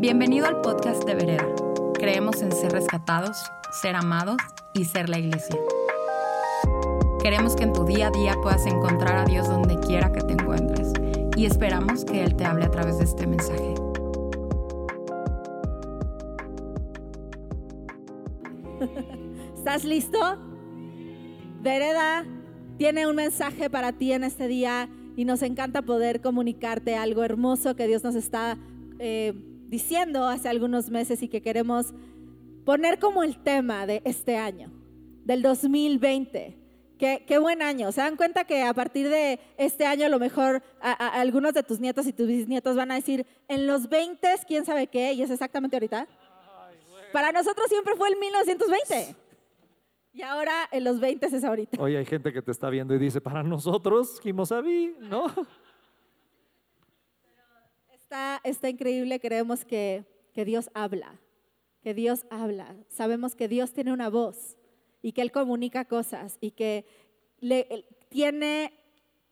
Bienvenido al podcast de Vereda. Creemos en ser rescatados, ser amados y ser la iglesia. Queremos que en tu día a día puedas encontrar a Dios donde quiera que te encuentres y esperamos que Él te hable a través de este mensaje. ¿Estás listo? Vereda tiene un mensaje para ti en este día y nos encanta poder comunicarte algo hermoso que Dios nos está eh, diciendo hace algunos meses y que queremos poner como el tema de este año, del 2020. Qué, qué, buen año. ¿Se dan cuenta que a partir de este año a lo mejor algunos de tus nietos y tus bisnietos van a decir, en los 20, quién sabe qué, y es exactamente ahorita? Para nosotros siempre fue el 1920. Y ahora en los 20 es ahorita. Oye, hay gente que te está viendo y dice, para nosotros, Kimosabi, ¿no? Está, está increíble, creemos que, que Dios habla, que Dios habla. Sabemos que Dios tiene una voz y que Él comunica cosas y que le, tiene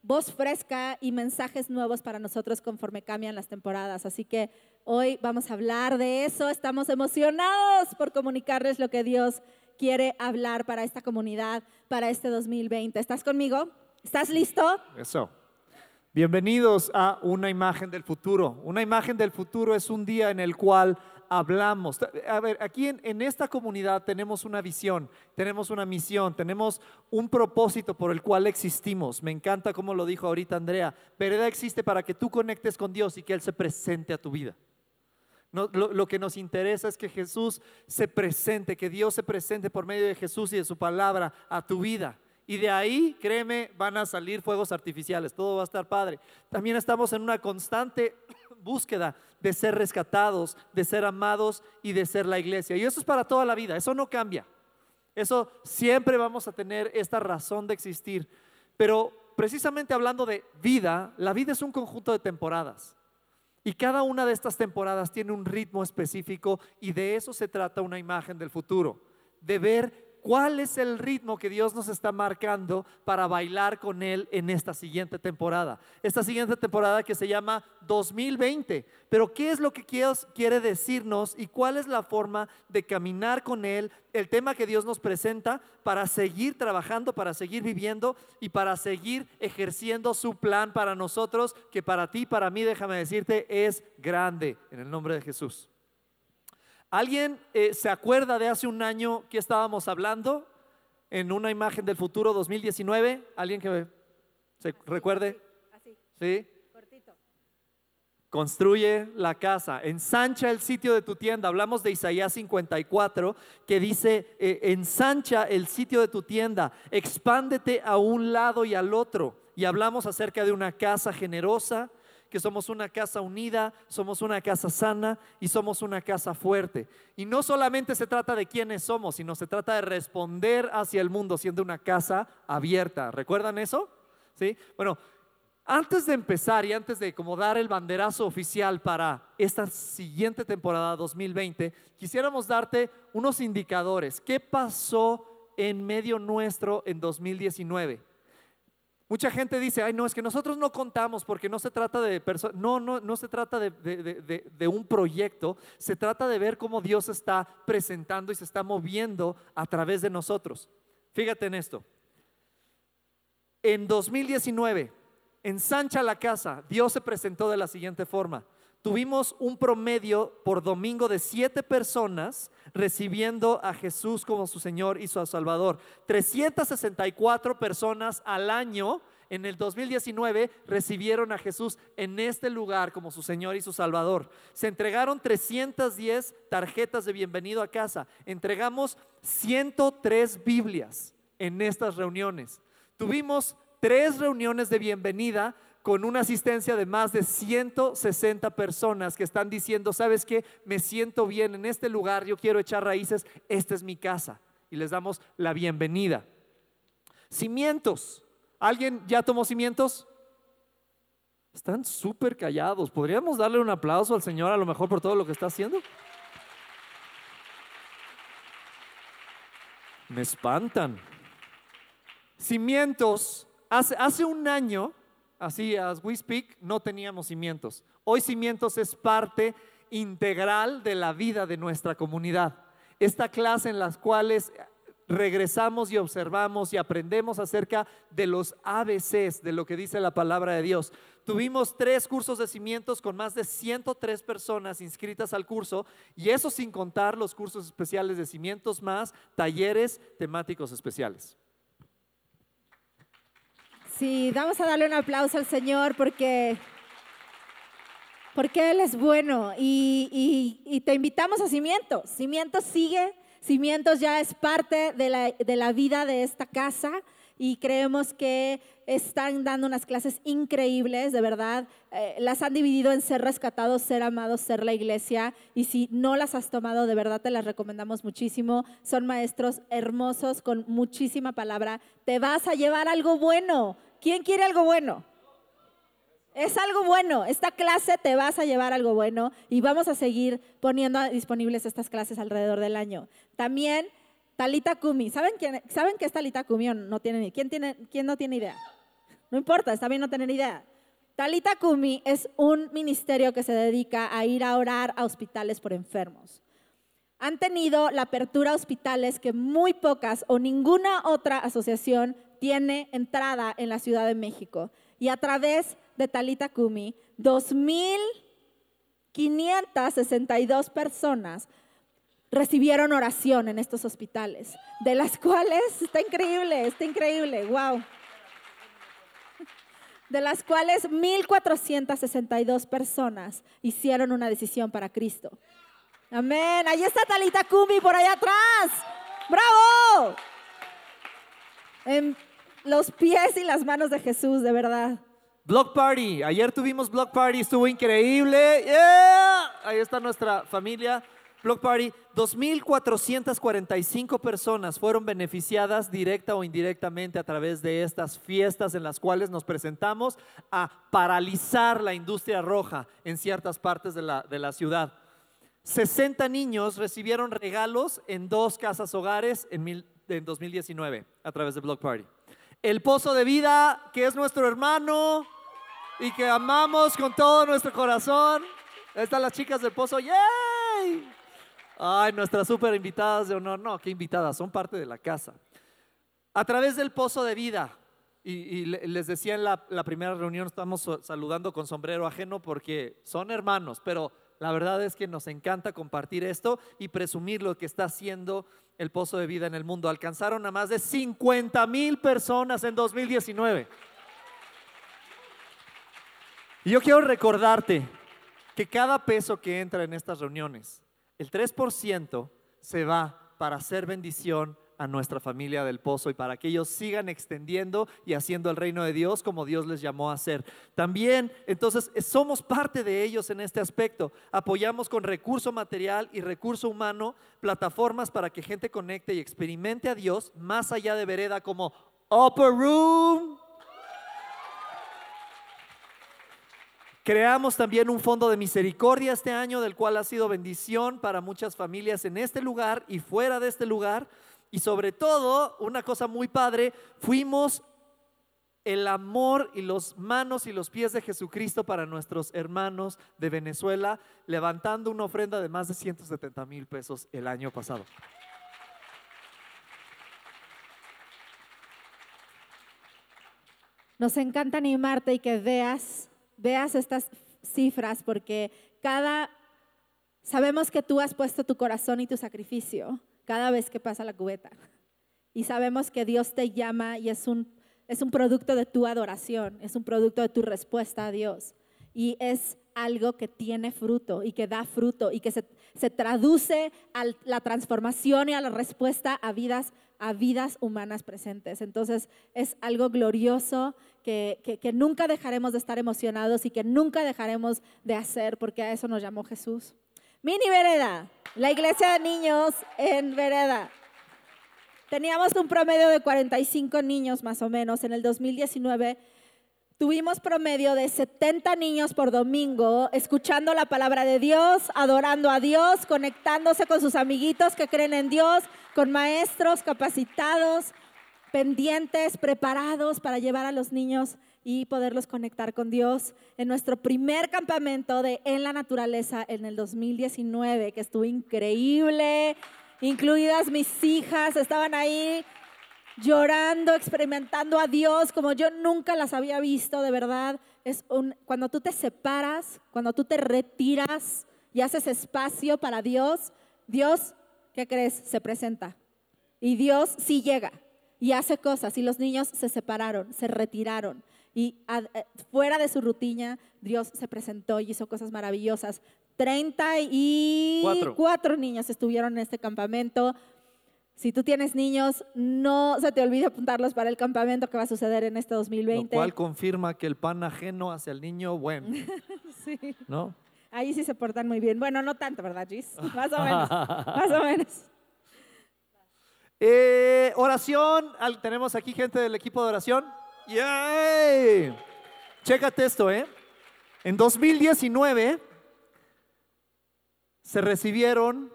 voz fresca y mensajes nuevos para nosotros conforme cambian las temporadas. Así que hoy vamos a hablar de eso. Estamos emocionados por comunicarles lo que Dios quiere hablar para esta comunidad, para este 2020. ¿Estás conmigo? ¿Estás listo? Eso. Bienvenidos a Una imagen del futuro. Una imagen del futuro es un día en el cual hablamos. A ver, aquí en, esta comunidad tenemos una visión, tenemos una misión, tenemos un propósito por el cual existimos. Me encanta como lo dijo ahorita Andrea. Vereda existe para que tú conectes con Dios y que Él se presente a tu vida. lo, que nos interesa es que Jesús se presente, que Dios se presente por medio de Jesús y de su palabra a tu vida. Y de ahí, créeme, van a salir fuegos artificiales, todo va a estar padre. También estamos en una constante búsqueda de ser rescatados, de ser amados y de ser la iglesia. Y eso es para toda la vida, eso no cambia. Eso siempre vamos a tener esta razón de existir. Pero precisamente hablando de vida, la vida es un conjunto de temporadas. Y cada una de estas temporadas tiene un ritmo específico y de eso se trata una imagen del futuro, de ver cuál es el ritmo que Dios nos está marcando para bailar con Él en esta siguiente temporada. Esta siguiente temporada que se llama 2020. Pero ¿qué es lo que Dios quiere decirnos y cuál es la forma de caminar con Él? El tema que Dios nos presenta para seguir trabajando, para seguir viviendo y para seguir ejerciendo su plan para nosotros, que para ti, para mí, déjame decirte, es grande en el nombre de Jesús. ¿Alguien eh, se acuerda de hace un año que estábamos hablando en una imagen del futuro 2019? ¿Alguien que se recuerde? Así. ¿Sí? Cortito. Construye la casa, ensancha el sitio de tu tienda. Hablamos de Isaías 54 que dice, eh, ensancha el sitio de tu tienda, expándete a un lado y al otro. Y hablamos acerca de una casa generosa, que somos una casa unida, somos una casa sana y somos una casa fuerte. Y no solamente se trata de quiénes somos, sino se trata de responder hacia el mundo siendo una casa abierta. ¿Recuerdan eso? ¿Sí? Bueno, antes de empezar y antes de como dar el banderazo oficial para esta siguiente temporada 2020, quisiéramos darte unos indicadores. ¿Qué pasó en medio nuestro en 2019? Mucha gente dice, ay, no, es que nosotros no contamos porque no se trata de personas, no, no, no se trata de, de, un proyecto, se trata de ver cómo Dios está presentando y se está moviendo a través de nosotros. Fíjate en esto. En 2019, en Sancha la Casa, Dios se presentó de la siguiente forma. Tuvimos un promedio por domingo de siete personas recibiendo a Jesús como su Señor y su Salvador. 364 personas al año en el 2019 recibieron a Jesús en este lugar como su Señor y su Salvador. Se entregaron 310 tarjetas de bienvenido a casa. Entregamos 103 Biblias en estas reuniones. Tuvimos tres reuniones de bienvenida con una asistencia de más de 160 personas que están diciendo, ¿sabes qué? Me siento bien en este lugar, yo quiero echar raíces, esta es mi casa. Y les damos la bienvenida. Cimientos. ¿Alguien ya tomó cimientos? Están súper callados. ¿Podríamos darle un aplauso al Señor a lo mejor por todo lo que está haciendo? Me espantan. Cimientos. Hace, hace un año Así, as we speak, no teníamos cimientos. Hoy cimientos es parte integral de la vida de nuestra comunidad. Esta clase en las cuales regresamos y observamos y aprendemos acerca de los ABCs, de lo que dice la palabra de Dios. Tuvimos tres cursos de cimientos con más de 103 personas inscritas al curso y eso sin contar los cursos especiales de cimientos más talleres temáticos especiales. Sí, vamos a darle un aplauso al Señor porque, porque Él es bueno y, y te invitamos a Cimientos. Cimientos sigue Cimientos ya es parte de la, vida de esta casa y creemos que están dando unas clases increíbles, de verdad. Eh, las han dividido en ser rescatados, ser amados, ser la iglesia. Y si no las has tomado, de verdad te las recomendamos muchísimo. Son maestros hermosos con muchísima palabra. Te vas a llevar algo bueno. ¿Quién quiere algo bueno? Es algo bueno. Esta clase te vas a llevar algo bueno y vamos a seguir poniendo disponibles estas clases alrededor del año. También Talita Kumi. ¿Saben, quién, ¿Saben qué es Talita Kumi o no tienen ¿Quién, tiene, ¿Quién no tiene idea? No importa, está bien no tener idea. Talita Kumi es un ministerio que se dedica a ir a orar a hospitales por enfermos. Han tenido la apertura a hospitales que muy pocas o ninguna otra asociación tiene entrada en la Ciudad de México. Y a través de Talita Kumi, 2.562 personas recibieron oración en estos hospitales, de las cuales, está increíble, está increíble, wow. De las cuales 1.462 personas hicieron una decisión para Cristo. Amén. Ahí está Talita Kumi por allá atrás. ¡Bravo! En los pies y las manos de Jesús, de verdad. Block Party. Ayer tuvimos Block Party, estuvo increíble. Ahí está nuestra familia. Block Party. 2.445 personas fueron beneficiadas directa o indirectamente a través de estas fiestas en las cuales nos presentamos a paralizar la industria roja en ciertas partes de la, de la ciudad. 60 niños recibieron regalos en dos casas hogares en, en 2019 a través de Block Party. El Pozo de Vida, que es nuestro hermano, y que amamos con todo nuestro corazón. Están las chicas del pozo. ¡Yay! Ay, nuestras super invitadas de honor. No, qué invitadas, son parte de la casa. A través del pozo de vida. Y, les decía en la, primera reunión, estamos saludando con sombrero ajeno porque son hermanos, pero la verdad es que nos encanta compartir esto y presumir lo que está haciendo el pozo de vida en el mundo. Alcanzaron a más de 50 mil personas en 2019. Y yo quiero recordarte que cada peso que entra en estas reuniones, el 3% se va para hacer bendición a nuestra familia del pozo y para que ellos sigan extendiendo y haciendo el reino de Dios como Dios les llamó a hacer. También, entonces, somos parte de ellos en este aspecto. Apoyamos con recurso material y recurso humano plataformas para que gente conecte y experimente a Dios más allá de vereda como Upper Room, Creamos también un fondo de misericordia este año, del cual ha sido bendición para muchas familias en este lugar y fuera de este lugar. Y sobre todo, una cosa muy padre, fuimos el amor y los manos y los pies de Jesucristo para nuestros hermanos de Venezuela, levantando una ofrenda de más de 170 mil pesos el año pasado. Nos encanta animarte y que veas veas estas cifras porque cada, sabemos que tú has puesto tu corazón y tu sacrificio cada vez que pasa la cubeta. Y sabemos que Dios te llama y es un, es un producto de tu adoración, es un producto de tu respuesta a Dios. Y es algo que tiene fruto y que da fruto y que se, se traduce a la transformación y a la respuesta a vidas, a vidas humanas presentes. Entonces es algo glorioso que, nunca dejaremos de estar emocionados y que nunca dejaremos de hacer, porque a eso nos llamó Jesús. Mini Vereda, la iglesia de niños en Vereda. Teníamos un promedio de 45 niños más o menos. En el 2019 tuvimos promedio de 70 niños por domingo escuchando la palabra de Dios, adorando a Dios, conectándose con sus amiguitos que creen en Dios, con maestros capacitados, pendientes, preparados para llevar a los niños y poderlos conectar con Dios en nuestro primer campamento de En la Naturaleza en el 2019, que estuvo increíble, incluidas mis hijas, estaban ahí llorando, experimentando a Dios como yo nunca las había visto, de verdad. Es un, cuando tú te separas, cuando tú te retiras y haces espacio para Dios, Dios, ¿qué crees? Se presenta. Y Dios sí llega y hace cosas. Y los niños se separaron, se retiraron. Y eh, fuera de su rutina, Dios se presentó y hizo cosas maravillosas. 34 Cuatro. niños estuvieron en este campamento. Si tú tienes niños, no se te olvide apuntarlos para el campamento que va a suceder en este 2020. Lo cual confirma que el pan ajeno hacia el niño, bueno. sí. ¿No? Ahí sí se portan muy bien. Bueno, no tanto, ¿verdad, Gis? Más o menos. más o menos. Eh, oración. Tenemos aquí gente del equipo de oración. ¡Yay! Chécate esto, ¿eh? En 2019 se recibieron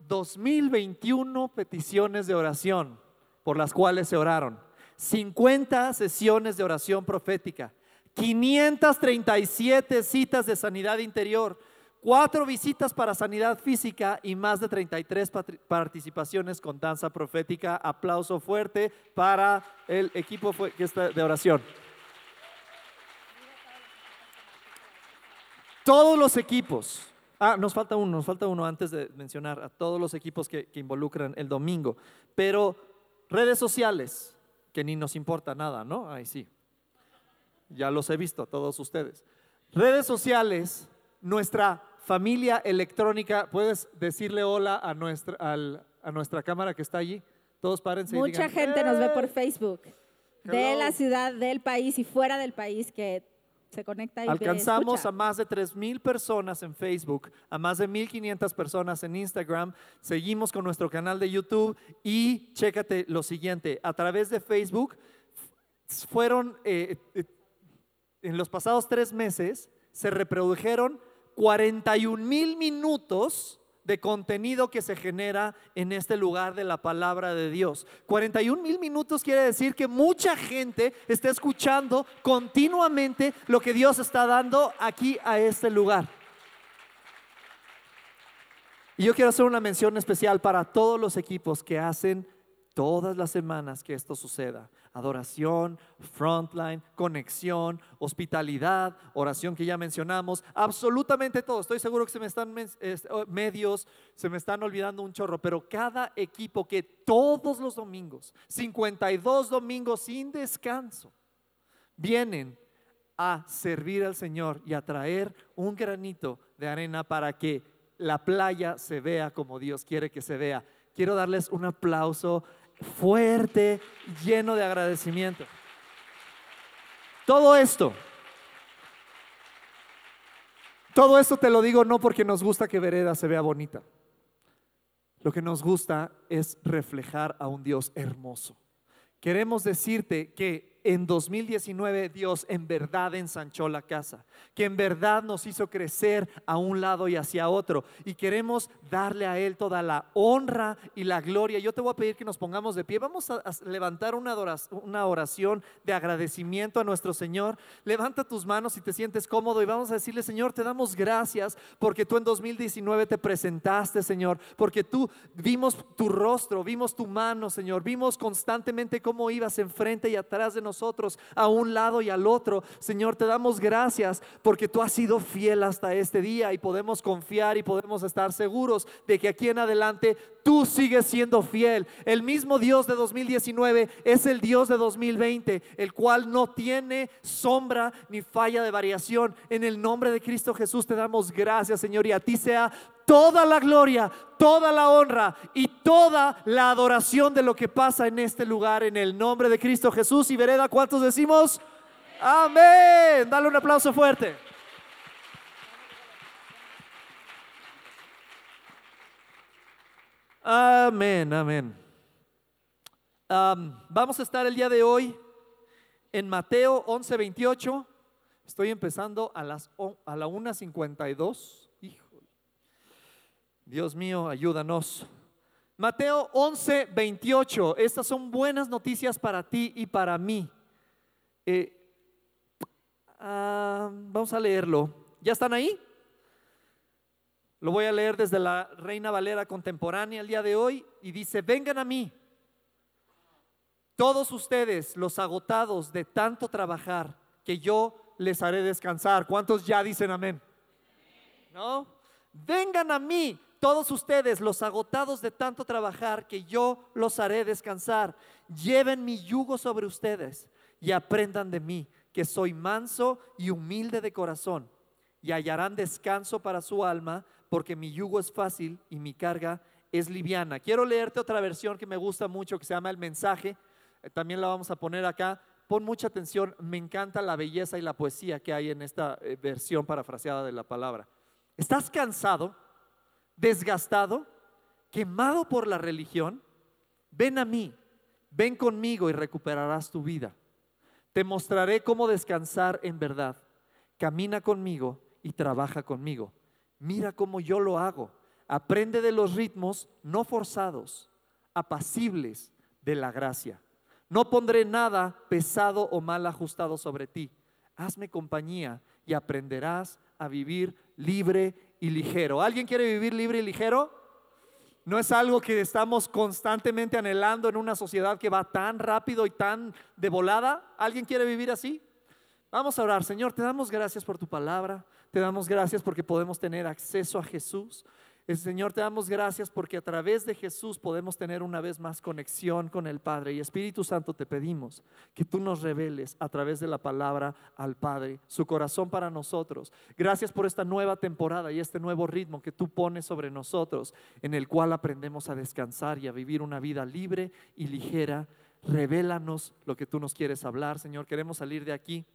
2021 peticiones de oración por las cuales se oraron. 50 sesiones de oración profética. 537 citas de sanidad interior, cuatro visitas para sanidad física y más de 33 participaciones con danza profética. Aplauso fuerte para el equipo de oración. Todos los equipos. Ah, nos falta uno, nos falta uno antes de mencionar a todos los equipos que, que involucran el domingo. Pero redes sociales, que ni nos importa nada, ¿no? Ahí sí. Ya los he visto, todos ustedes. Redes sociales, nuestra familia electrónica, ¿puedes decirle hola a nuestra, a nuestra cámara que está allí? Todos párense. Mucha gente nos ve por Facebook, de la ciudad, del país y fuera del país que se conecta y Alcanzamos a más de 3.000 personas en Facebook, a más de 1.500 personas en Instagram. Seguimos con nuestro canal de YouTube y chécate lo siguiente, a través de Facebook fueron eh, eh, en los pasados tres meses se reprodujeron 41 mil minutos de contenido que se genera en este lugar de la palabra de Dios. 41 mil minutos quiere decir que mucha gente está escuchando continuamente lo que Dios está dando aquí a este lugar. Y yo quiero hacer una mención especial para todos los equipos que hacen todas las semanas que esto suceda. Adoración, frontline, conexión, hospitalidad, oración que ya mencionamos, absolutamente todo. Estoy seguro que se me están oh, medios, se me están olvidando un chorro, pero cada equipo que todos los domingos, 52 domingos sin descanso, vienen a servir al Señor y a traer un granito de arena para que la playa se vea como Dios quiere que se vea. Quiero darles un aplauso fuerte, lleno de agradecimiento. Todo esto, todo esto te lo digo no porque nos gusta que Vereda se vea bonita. Lo que nos gusta es reflejar a un Dios hermoso. Queremos decirte que en 2019 Dios en verdad ensanchó la casa, que en verdad nos hizo crecer a un lado y hacia otro. Y queremos darle a Él toda la honra y la gloria. Yo te voy a pedir que nos pongamos de pie. Vamos a, levantar una oración de agradecimiento a nuestro Señor. Levanta tus manos si te sientes cómodo y vamos a decirle, Señor, te damos gracias porque tú en 2019 te presentaste, Señor, porque tú vimos tu rostro, vimos tu mano, Señor, vimos constantemente cómo ibas enfrente y atrás de nosotros nosotros a un lado y al otro. Señor, te damos gracias porque tú has sido fiel hasta este día y podemos confiar y podemos estar seguros de que aquí en adelante tú sigues siendo fiel. El mismo Dios de 2019 es el Dios de 2020, el cual no tiene sombra ni falla de variación. En el nombre de Cristo Jesús te damos gracias, Señor, y a ti sea toda la gloria, toda la honra y toda la adoración de lo que pasa en este lugar en el nombre de Cristo Jesús. Y vereda, ¿cuántos decimos? Amén. Dale un aplauso fuerte. Amén, amén. vamos a estar el día de hoy en Mateo 11:28. Estoy empezando a las a la 1:52. Dios mío, ayúdanos. Mateo 11, 28. Estas son buenas noticias para ti y para mí. Eh, vamos a leerlo. ¿Ya están ahí? Lo voy a leer desde la Reina Valera contemporánea el día de hoy y dice, vengan a mí, todos ustedes los agotados de tanto trabajar, que yo les haré descansar. ¿Cuántos ya dicen amén? ¿No? Vengan a mí, todos ustedes los agotados de tanto trabajar, que yo los haré descansar. Lleven mi yugo sobre ustedes y aprendan de mí, que soy manso y humilde de corazón, y hallarán descanso para su alma, porque mi yugo es fácil y mi carga es liviana. Quiero leerte otra versión que me gusta mucho, que se llama El mensaje. Eh, también la vamos a poner acá. Pon mucha atención, me encanta la belleza y la poesía que hay en esta eh, versión parafraseada de la palabra. ¿Estás cansado, desgastado, quemado por la religión? Ven a mí, ven conmigo y recuperarás tu vida. Te mostraré cómo descansar en verdad. Camina conmigo y trabaja conmigo. Mira cómo yo lo hago. Aprende de los ritmos no forzados, apacibles de la gracia. No pondré nada pesado o mal ajustado sobre ti. Hazme compañía y aprenderás a vivir libre ligero. ¿Alguien quiere vivir libre y ligero? No es algo que estamos constantemente anhelando en una sociedad que va tan rápido y tan de volada. ¿Alguien quiere vivir así? Vamos a orar. Señor, te damos gracias por tu palabra. Te damos gracias porque podemos tener acceso a Jesús. Señor, te damos gracias porque a través de Jesús podemos tener una vez más conexión con el Padre. Y Espíritu Santo, te pedimos que tú nos reveles a través de la palabra al Padre, su corazón para nosotros. Gracias por esta nueva temporada y este nuevo ritmo que tú pones sobre nosotros, en el cual aprendemos a descansar y a vivir una vida libre y ligera. Revélanos lo que tú nos quieres hablar, Señor. Queremos salir de aquí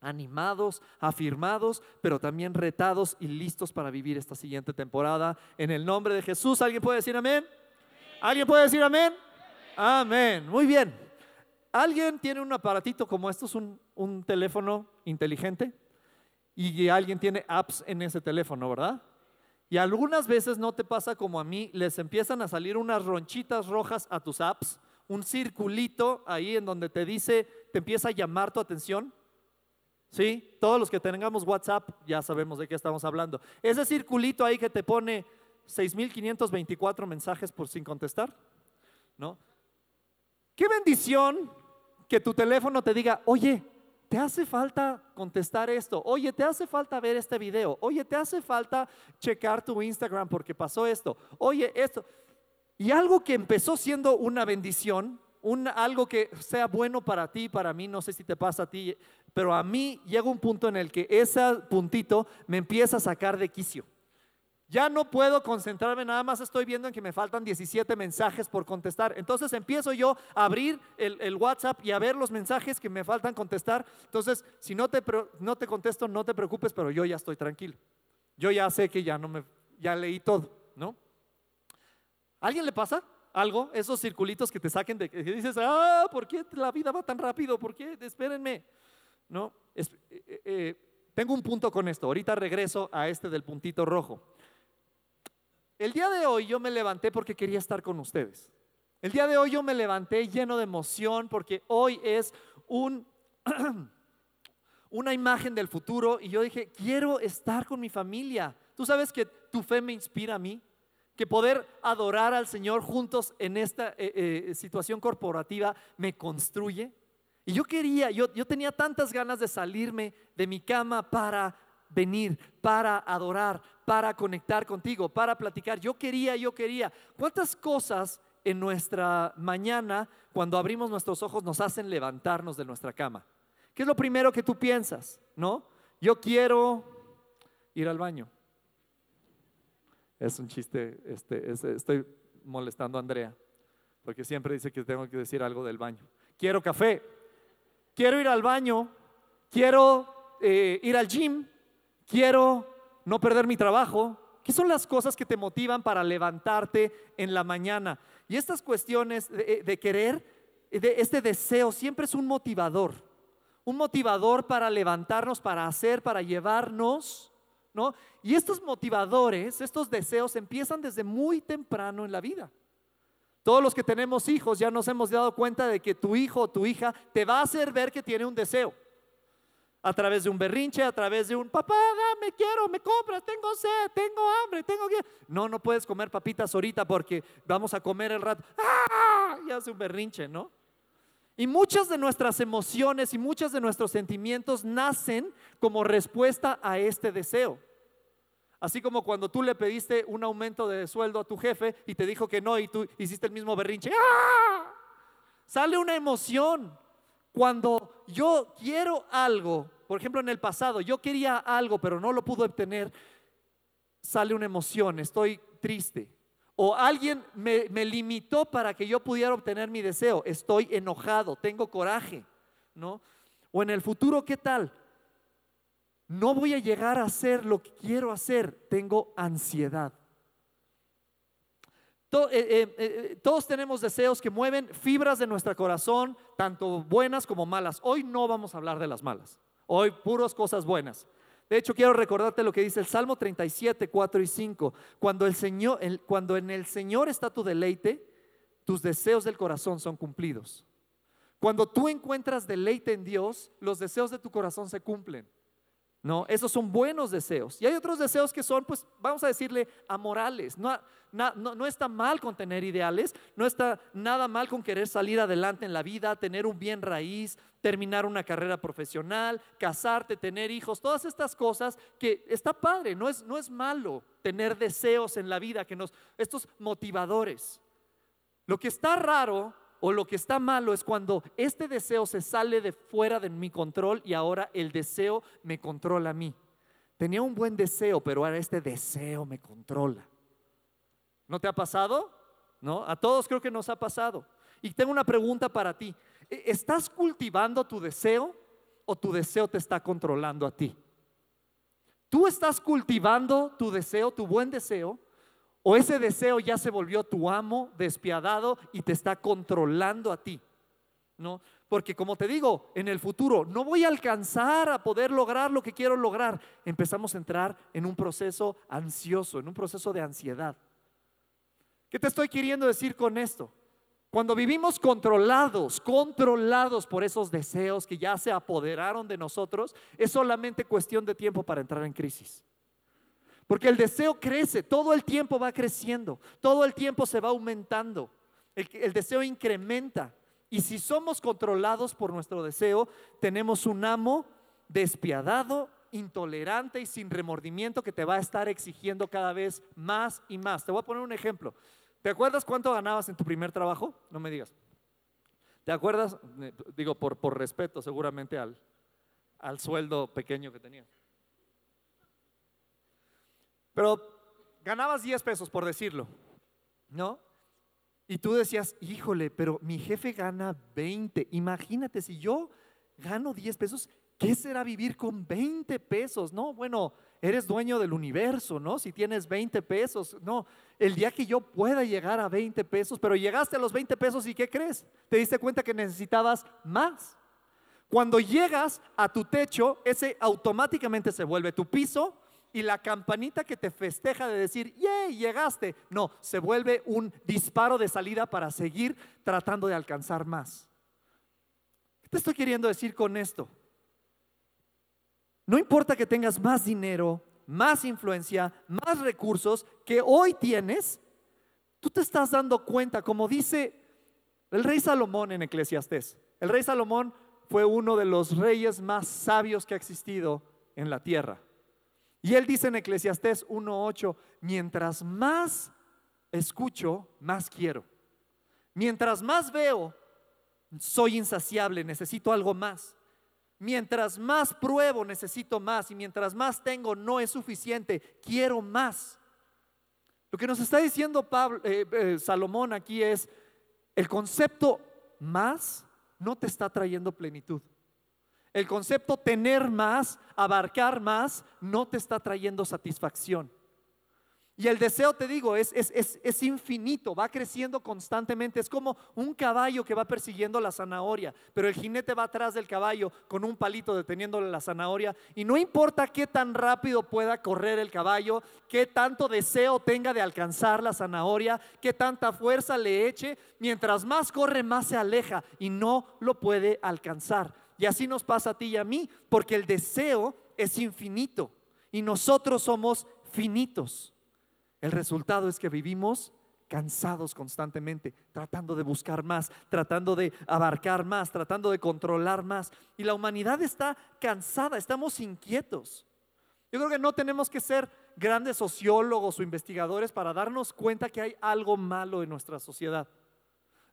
animados, afirmados, pero también retados y listos para vivir esta siguiente temporada. En el nombre de Jesús, ¿alguien puede decir amén? ¿Alguien puede decir amén? Amén. Muy bien. ¿Alguien tiene un aparatito como esto? Es un, un teléfono inteligente y alguien tiene apps en ese teléfono, ¿verdad? Y algunas veces no te pasa como a mí, les empiezan a salir unas ronchitas rojas a tus apps, un circulito ahí en donde te dice, te empieza a llamar tu atención ¿Sí? Todos los que tengamos WhatsApp ya sabemos de qué estamos hablando. Ese circulito ahí que te pone 6.524 mensajes por sin contestar, ¿no? Qué bendición que tu teléfono te diga, oye, te hace falta contestar esto, oye, te hace falta ver este video, oye, te hace falta checar tu Instagram porque pasó esto, oye, esto. Y algo que empezó siendo una bendición, un, algo que sea bueno para ti, para mí, no sé si te pasa a ti, pero a mí llega un punto en el que ese puntito me empieza a sacar de quicio. Ya no puedo concentrarme, nada más estoy viendo en que me faltan 17 mensajes por contestar. Entonces empiezo yo a abrir el, WhatsApp y a ver los mensajes que me faltan contestar. Entonces, si no te, no te contesto, no te preocupes, pero yo ya estoy tranquilo. Yo ya sé que ya no me, ya leí todo, ¿no? ¿Alguien le pasa algo? Esos circulitos que te saquen de que dices, ah, ¿por qué la vida va tan rápido? ¿Por qué? Espérenme. ¿no? Eh, eh, eh, tengo un punto con esto, ahorita regreso a este del puntito rojo. El día de hoy yo me levanté porque quería estar con ustedes. El día de hoy yo me levanté lleno de emoción porque hoy es un, una imagen del futuro y yo dije, quiero estar con mi familia. Tú sabes que tu fe me inspira a mí, que poder adorar al Señor juntos en esta situación corporativa me construye. Y yo quería, yo, yo tenía tantas ganas de salirme de mi cama para venir, para adorar, para conectar contigo, para platicar. Yo quería, yo quería. ¿Cuántas cosas en nuestra mañana, cuando abrimos nuestros ojos, nos hacen levantarnos de nuestra cama? ¿Qué es lo primero que tú piensas? ¿No? Yo quiero ir al baño. Es un chiste, este, estoy molestando a Andrea, porque siempre dice que tengo que decir algo del baño. Quiero café quiero ir al baño, quiero eh, ir al gym, quiero no perder mi trabajo. ¿Qué son las cosas que te motivan para levantarte en la mañana? Y estas cuestiones de, de querer, de este deseo, siempre es un motivador. Un motivador para levantarnos, para hacer, para llevarnos, Y estos motivadores, estos deseos empiezan desde muy temprano en la vida. Todos los que tenemos hijos ya nos hemos dado cuenta de que tu hijo o tu hija te va a hacer ver que tiene un deseo. A través de un berrinche, a través de un papá, dame, quiero, me compras, tengo sed, tengo hambre, tengo que. No, no puedes comer papitas ahorita porque vamos a comer el rato. ¡Ah! Y hace un berrinche, ¿no? Y muchas de nuestras emociones y muchos de nuestros sentimientos nacen como respuesta a este deseo. Así como cuando tú le pediste un aumento de sueldo a tu jefe y te dijo que no y tú hiciste el mismo berrinche. ¡Ah! Sale una emoción. Cuando yo quiero algo, por ejemplo en el pasado, yo quería algo pero no lo pude obtener, sale una emoción, estoy triste. O alguien me, me limitó para que yo pudiera obtener mi deseo, estoy enojado, tengo coraje, ¿no? O en el futuro, ¿qué tal? No voy a llegar a hacer lo que quiero hacer, tengo ansiedad. Eh, eh, eh, todos tenemos deseos que mueven fibras de nuestro corazón, tanto buenas como malas. Hoy no vamos a hablar de las malas, hoy puras cosas buenas. De hecho, quiero recordarte lo que dice el Salmo 37, 4 y 5. Cuando, el Señor, cuando en el Señor está tu deleite, tus deseos del corazón son cumplidos. Cuando tú encuentras deleite en Dios, los deseos de tu corazón se cumplen. No, esos son buenos deseos. Y hay otros deseos que son, pues, vamos a decirle, amorales. No, no, está mal con tener ideales, no está nada mal con querer salir adelante en la vida, tener un bien raíz, terminar una carrera profesional, casarte, tener hijos, todas estas cosas que está padre, no es, no es malo tener deseos en la vida, que nos, estos motivadores. Lo que está raro o lo que está malo es cuando este deseo se sale de fuera de mi control y ahora el deseo me controla a mí. Tenía un buen deseo, pero ahora este deseo me controla. ¿No te ha pasado? ¿No? A todos creo que nos ha pasado. Y tengo una pregunta para ti. ¿E-, ¿Estás cultivando tu deseo o tu deseo te está controlando a ti? ¿Tú estás cultivando tu deseo, tu buen deseo, o ese deseo ya se volvió tu amo despiadado y te está controlando a ti. ¿No? Porque como te digo, en el futuro no voy a alcanzar a poder lograr lo que quiero lograr. Empezamos a entrar en un proceso ansioso, en un proceso de ansiedad. ¿Qué te estoy queriendo decir con esto? Cuando vivimos controlados, controlados por esos deseos que ya se apoderaron de nosotros, es solamente cuestión de tiempo para entrar en crisis. Porque el deseo crece, todo el tiempo va creciendo, todo el tiempo se va aumentando, el, deseo incrementa. Y si somos controlados por nuestro deseo, tenemos un amo despiadado, intolerante y sin remordimiento que te va a estar exigiendo cada vez más y más. Te voy a poner un ejemplo. ¿Te acuerdas cuánto ganabas en tu primer trabajo? No me digas. ¿Te acuerdas? Eh, digo, por, por respeto seguramente al, al sueldo pequeño que tenías. Pero ganabas 10 pesos, por decirlo, ¿no? Y tú decías, híjole, pero mi jefe gana 20. Imagínate, si yo gano 10 pesos, ¿qué será vivir con 20 pesos? No, bueno, eres dueño del universo, ¿no? Si tienes 20 pesos, no, el día que yo pueda llegar a 20 pesos, pero llegaste a los 20 pesos y ¿qué crees? Te diste cuenta que necesitabas más. Cuando llegas a tu techo, ese automáticamente se vuelve tu piso y la campanita que te festeja de decir, ¡yay! Llegaste. No, se vuelve un disparo de salida para seguir tratando de alcanzar más. ¿Qué te estoy queriendo decir con esto? No importa que tengas más dinero, más influencia, más recursos que hoy tienes, tú te estás dando cuenta, como dice el rey Salomón en Eclesiastés. El rey Salomón fue uno de los reyes más sabios que ha existido en la tierra. Y él dice en Eclesiastés 1.8, mientras más escucho, más quiero. Mientras más veo, soy insaciable, necesito algo más. Mientras más pruebo, necesito más. Y mientras más tengo, no es suficiente, quiero más. Lo que nos está diciendo eh, eh, Salomón aquí es, el concepto más no te está trayendo plenitud. El concepto tener más, abarcar más, no te está trayendo satisfacción. Y el deseo, te digo, es, es, infinito, va creciendo constantemente. Es como un caballo que va persiguiendo la zanahoria, pero el jinete va atrás del caballo con un palito deteniéndole la zanahoria. Y no importa qué tan rápido pueda correr el caballo, qué tanto deseo tenga de alcanzar la zanahoria, qué tanta fuerza le eche, mientras más corre, más se aleja y no lo puede alcanzar Y así nos pasa a ti y a mí, porque el deseo es infinito y nosotros somos finitos. El resultado es que vivimos cansados constantemente, tratando de buscar más, tratando de abarcar más, tratando de controlar más. Y la humanidad está cansada, estamos inquietos. Yo creo que no tenemos que ser grandes sociólogos o investigadores para darnos cuenta que hay algo malo en nuestra sociedad.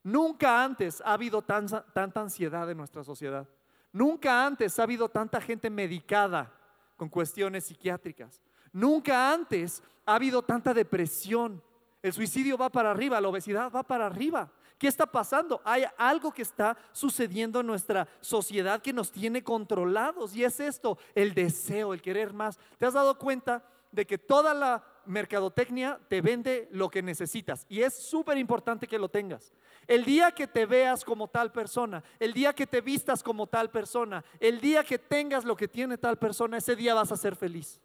Nunca antes ha habido tanta ansiedad en nuestra sociedad. Nunca antes ha habido tanta gente medicada con cuestiones psiquiátricas. Nunca antes ha habido tanta depresión. El suicidio va para arriba, la obesidad va para arriba. ¿Qué está pasando? Hay algo que está sucediendo en nuestra sociedad que nos tiene controlados y es esto, el deseo, el querer más. ¿Te has dado cuenta de que toda la mercadotecnia te vende lo que necesitas y es súper importante que lo tengas? El día que te veas como tal persona, el día que te vistas como tal persona, el día que tengas lo que tiene tal persona, ese día vas a ser feliz.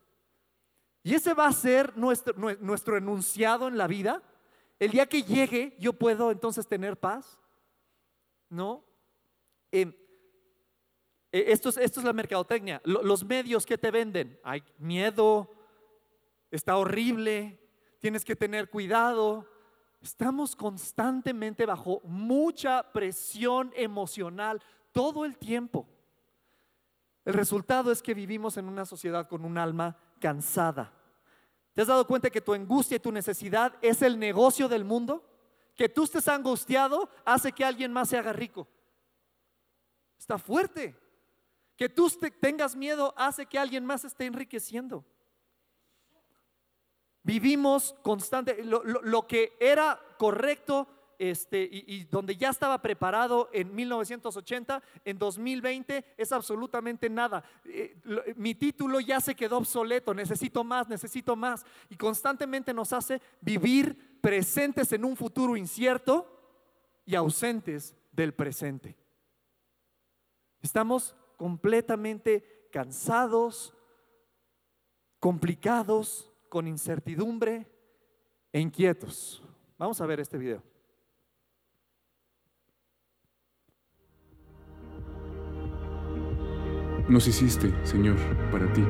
Y ese va a ser nuestro, nuestro enunciado en la vida. El día que llegue, yo puedo entonces tener paz. ¿No? Em, e, esto, es, esto es la mercadotecnia. Los medios que te venden, hay miedo, está horrible, tienes que tener cuidado. Estamos constantemente bajo mucha presión emocional todo el tiempo. El resultado es que vivimos en una sociedad con un alma cansada. ¿Te has dado cuenta que tu angustia y tu necesidad es el negocio del mundo? Que tú estés angustiado hace que alguien más se haga rico. Está fuerte. Que tú tengas miedo hace que alguien más esté enriqueciendo. Vivimos constante, lo, que era correcto este, y, donde ya estaba preparado en 1980, en 2020 es absolutamente nada. Eh, mi título ya se quedó obsoleto, necesito más, necesito más. Y constantemente nos hace vivir presentes en un futuro incierto y ausentes del presente. Estamos completamente cansados, complicados, con incertidumbre e inquietos. Vamos a ver este video. Nos hiciste, Señor, para ti,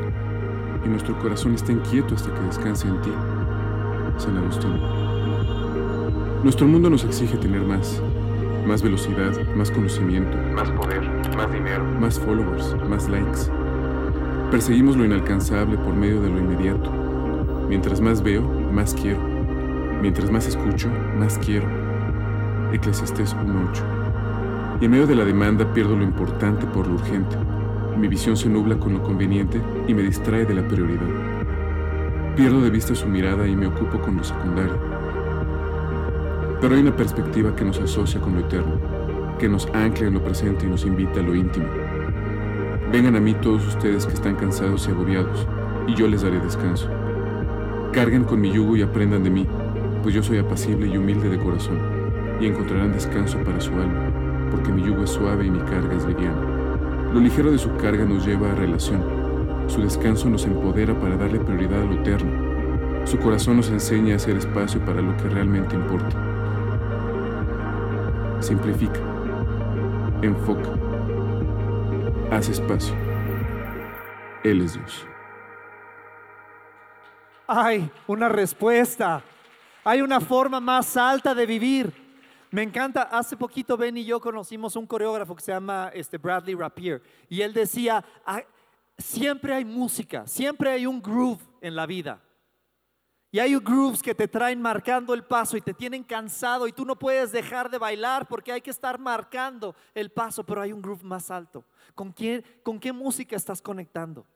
y nuestro corazón está inquieto hasta que descanse en ti. San Agustín. Nuestro mundo nos exige tener más, más velocidad, más conocimiento, más poder, más dinero, más followers, más likes. Perseguimos lo inalcanzable por medio de lo inmediato Mientras más veo, más quiero. Mientras más escucho, más quiero. Eclesiastés 1.8. Y en medio de la demanda pierdo lo importante por lo urgente. Mi visión se nubla con lo conveniente y me distrae de la prioridad. Pierdo de vista su mirada y me ocupo con lo secundario. Pero hay una perspectiva que nos asocia con lo eterno, que nos ancla en lo presente y nos invita a lo íntimo. Vengan a mí todos ustedes que están cansados y agobiados, y yo les daré descanso. Carguen con mi yugo y aprendan de mí, pues yo soy apacible y humilde de corazón, y encontrarán descanso para su alma, porque mi yugo es suave y mi carga es liviana. Lo ligero de su carga nos lleva a relación, su descanso nos empodera para darle prioridad a lo eterno, su corazón nos enseña a hacer espacio para lo que realmente importa. Simplifica, enfoca, haz espacio. Él es Dios hay una respuesta, hay una forma más alta de vivir. Me encanta, hace poquito Ben y yo conocimos un coreógrafo que se llama este Bradley Rapier y él decía, siempre hay música, siempre hay un groove en la vida. Y hay grooves que te traen marcando el paso y te tienen cansado y tú no puedes dejar de bailar porque hay que estar marcando el paso, pero hay un groove más alto. ¿Con, quién, con qué música estás conectando?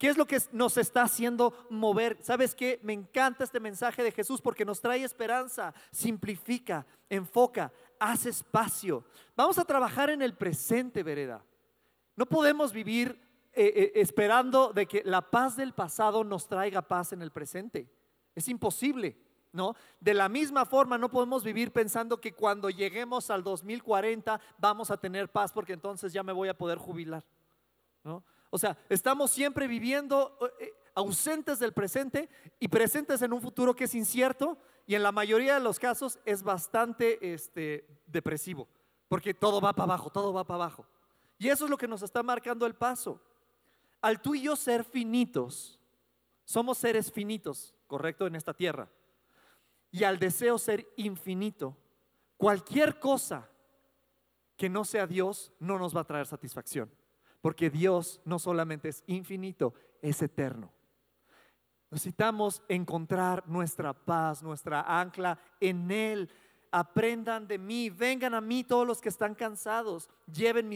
¿Qué es lo que nos está haciendo mover? ¿Sabes qué? Me encanta este mensaje de Jesús porque nos trae esperanza, simplifica, enfoca, hace espacio. Vamos a trabajar en el presente, vereda. No podemos vivir eh, eh, esperando de que la paz del pasado nos traiga paz en el presente. Es imposible, ¿no? De la misma forma no podemos vivir pensando que cuando lleguemos al 2040 vamos a tener paz porque entonces ya me voy a poder jubilar, ¿no? O sea, estamos siempre viviendo eh, ausentes del presente y presentes en un futuro que es incierto y en la mayoría de los casos es bastante este, depresivo, porque todo va para abajo, todo va para abajo. Y eso es lo que nos está marcando el paso. Al tú y yo ser finitos, somos seres finitos, ¿correcto? En esta tierra. Y al deseo ser infinito, cualquier cosa que no sea Dios no nos va a traer satisfacción. Porque Dios no solamente es infinito, es eterno. Necesitamos encontrar nuestra paz, nuestra ancla en Él. Aprendan de mí, vengan a mí todos los que están cansados, lleven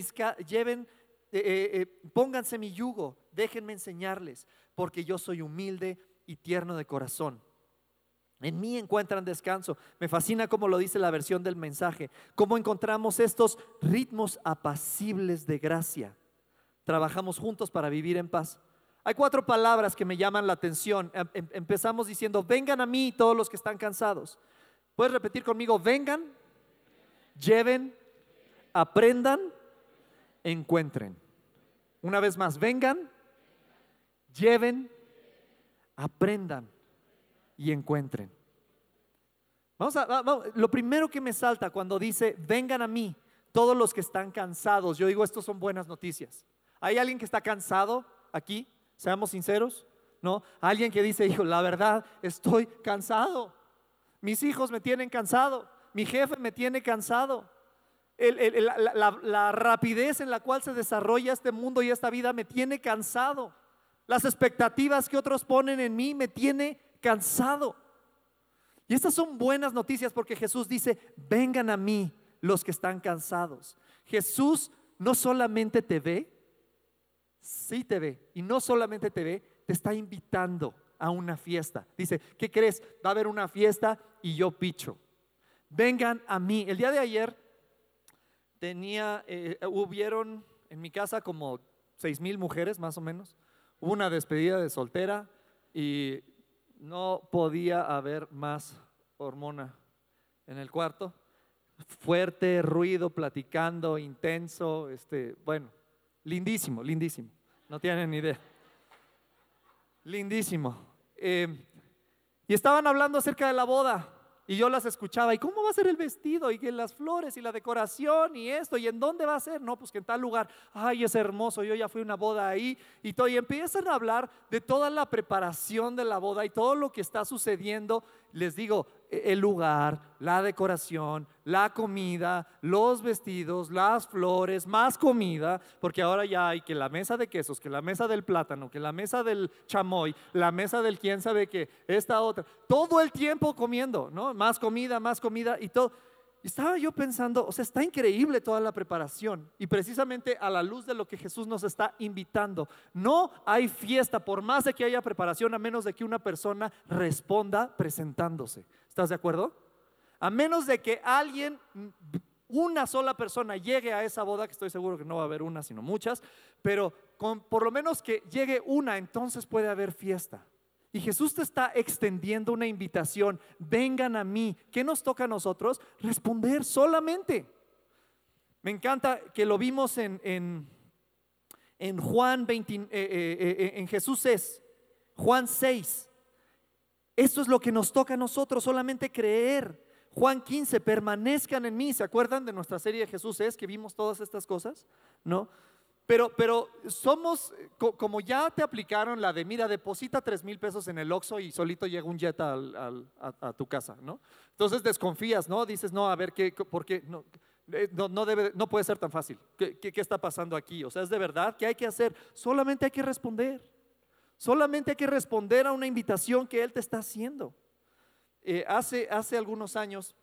lleven, eh, eh, eh, pónganse mi yugo, déjenme enseñarles, porque yo soy humilde y tierno de corazón. En mí encuentran descanso. Me fascina cómo lo dice la versión del mensaje, cómo encontramos estos ritmos apacibles de gracia. Trabajamos juntos para vivir en paz. Hay cuatro palabras que me llaman la atención. Em, em, empezamos diciendo, vengan a mí todos los que están cansados. ¿Puedes repetir conmigo? Vengan, lleven, aprendan, encuentren. Una vez más, vengan, lleven, aprendan y encuentren. Vamos a, lo primero que me salta cuando dice, vengan a mí todos los que están cansados. Yo digo, estos son buenas noticias. ¿Hay alguien que está cansado aquí? Seamos sinceros, ¿no? Alguien que dice, hijo, la verdad, estoy cansado. Mis hijos me tienen cansado. Mi jefe me tiene cansado. la, rapidez en la cual se desarrolla este mundo y esta vida me tiene cansado. Las expectativas que otros ponen en mí me tiene cansado. Y estas son buenas noticias porque Jesús dice, vengan a mí los que están cansados. Jesús no solamente te ve, sí te ve. Y no solamente te ve, te está invitando a una fiesta. Dice, ¿qué crees? Va a haber una fiesta y yo picho. Vengan a mí. El día de ayer tenía, eh, hubieron en mi casa como seis mil mujeres más o menos. Hubo una despedida de soltera y no podía haber más hormona en el cuarto. Fuerte, ruido, platicando, intenso, este, bueno, Lindísimo, lindísimo. No tienen ni idea. Lindísimo. Eh, y estaban hablando acerca de la boda. Y yo las escuchaba, ¿y cómo va a ser el vestido? Y las flores y la decoración y esto, ¿y en dónde va a ser? No, pues que en tal lugar, ay, es hermoso, yo ya fui a una boda ahí y todo. Y empiezan a hablar de toda la preparación de la boda y todo lo que está sucediendo. Les digo, e, el lugar, la decoración, la comida, los vestidos, las flores, más comida, porque ahora ya hay que la mesa de quesos, que la mesa del plátano, que la mesa del chamoy, la mesa del quién sabe qué, esta otra, todo el tiempo comiendo, ¿no? Más comida, más comida y todo. Estaba yo pensando, o sea, está increíble toda la preparación y precisamente a la luz de lo que Jesús nos está invitando. No hay fiesta por más de que haya preparación a menos de que una persona responda presentándose. ¿Estás de acuerdo? A menos de que alguien, una sola persona llegue a esa boda, que estoy seguro que no va a haber una, sino muchas, pero por lo menos que llegue una, entonces puede haber fiesta. Y Jesús te está extendiendo una invitación, vengan a mí. ¿Qué nos toca a nosotros? Responder solamente. Me encanta que lo vimos en, en, Juan 20, eh, eh, eh, en Jesús es, Juan 6. Esto es lo que nos toca a nosotros, solamente creer. Juan 15, permanezcan en mí. ¿Se acuerdan de nuestra serie de Jesús es que vimos todas estas cosas? ¿No? Pero, pero somos, como ya te aplicaron la de, mira, deposita tres mil pesos en el Oxxo y solito llega un jet a, tu casa, ¿no? Entonces desconfías, ¿no? Dices, no, a ver, ¿qué, ¿por qué? No, eh, no, puede ser tan fácil. ¿Qué, ¿Qué, está pasando aquí? O sea, es de verdad, ¿qué hay que hacer? Solamente hay que responder. Solamente hay que responder a una invitación que Él te está haciendo. Eh, hace, hace algunos años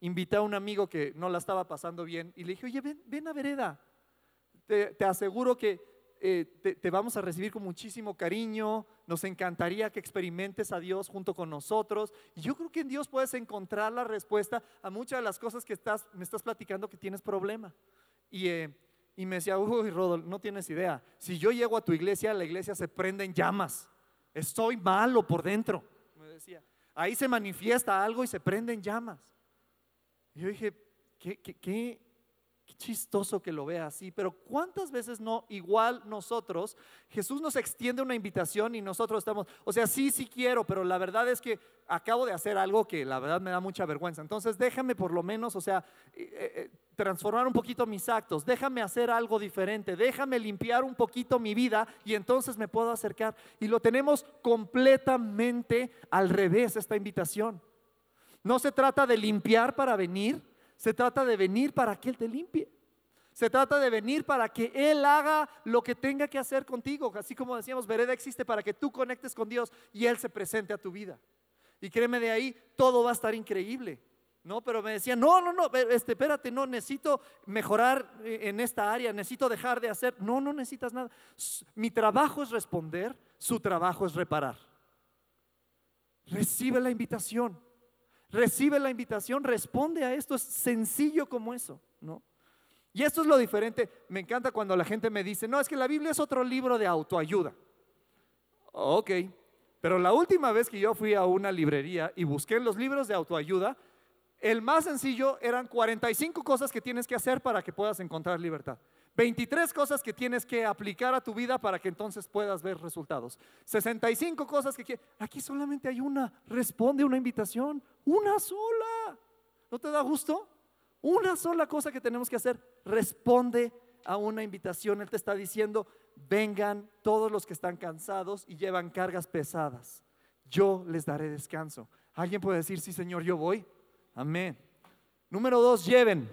invité a un amigo que no la estaba pasando bien y le dije, oye, ven, ven a Vereda te, aseguro que eh, te, vamos a recibir con muchísimo cariño, nos encantaría que experimentes a Dios junto con nosotros. Y yo creo que en Dios puedes encontrar la respuesta a muchas de las cosas que estás, me estás platicando que tienes problema. Y, eh, y me decía, uy, Rodolfo, no tienes idea. Si yo llego a tu iglesia, la iglesia se prende en llamas. Estoy malo por dentro. Me decía, ahí se manifiesta algo y se prende en llamas. Y yo dije, ¿qué, qué, qué, chistoso que lo vea así, pero ¿cuántas veces no igual nosotros, Jesús nos extiende una invitación y nosotros estamos, o sea, sí, sí quiero, pero la verdad es que acabo de hacer algo que la verdad me da mucha vergüenza. Entonces déjame por lo menos, o sea, eh, eh, transformar un poquito mis actos, déjame hacer algo diferente, déjame limpiar un poquito mi vida y entonces me puedo acercar. Y lo tenemos completamente al revés esta invitación. No se trata de limpiar para venir, se trata de venir para que Él te limpie. Se trata de venir para que Él haga lo que tenga que hacer contigo. Así como decíamos, Vereda existe para que tú conectes con Dios y Él se presente a tu vida. Y créeme de ahí, todo va a estar increíble. No, pero me decían, no, no, no, este, espérate, no, necesito mejorar eh, en esta área, necesito dejar de hacer. No, no necesitas nada. Mi trabajo es responder, su trabajo es reparar. Recibe la invitación, recibe la invitación, responde a esto, es sencillo como eso, ¿no? Y esto es lo diferente. Me encanta cuando la gente me dice, no, es que la Biblia es otro libro de autoayuda. Ok, pero la última vez que yo fui a una librería y busqué los libros de autoayuda, el más sencillo eran 45 cosas que tienes que hacer para que puedas encontrar libertad. 23 cosas que tienes que aplicar a tu vida para que entonces puedas ver resultados. 65 cosas que Aquí solamente hay una. Responde una invitación. Una sola. ¿No te da gusto? Una sola cosa que tenemos que hacer, responde a una invitación. Él te está diciendo, vengan todos los que están cansados y llevan cargas pesadas. Yo les daré descanso. ¿Alguien puede decir, sí Señor, yo voy? Amén. Número dos, lleven.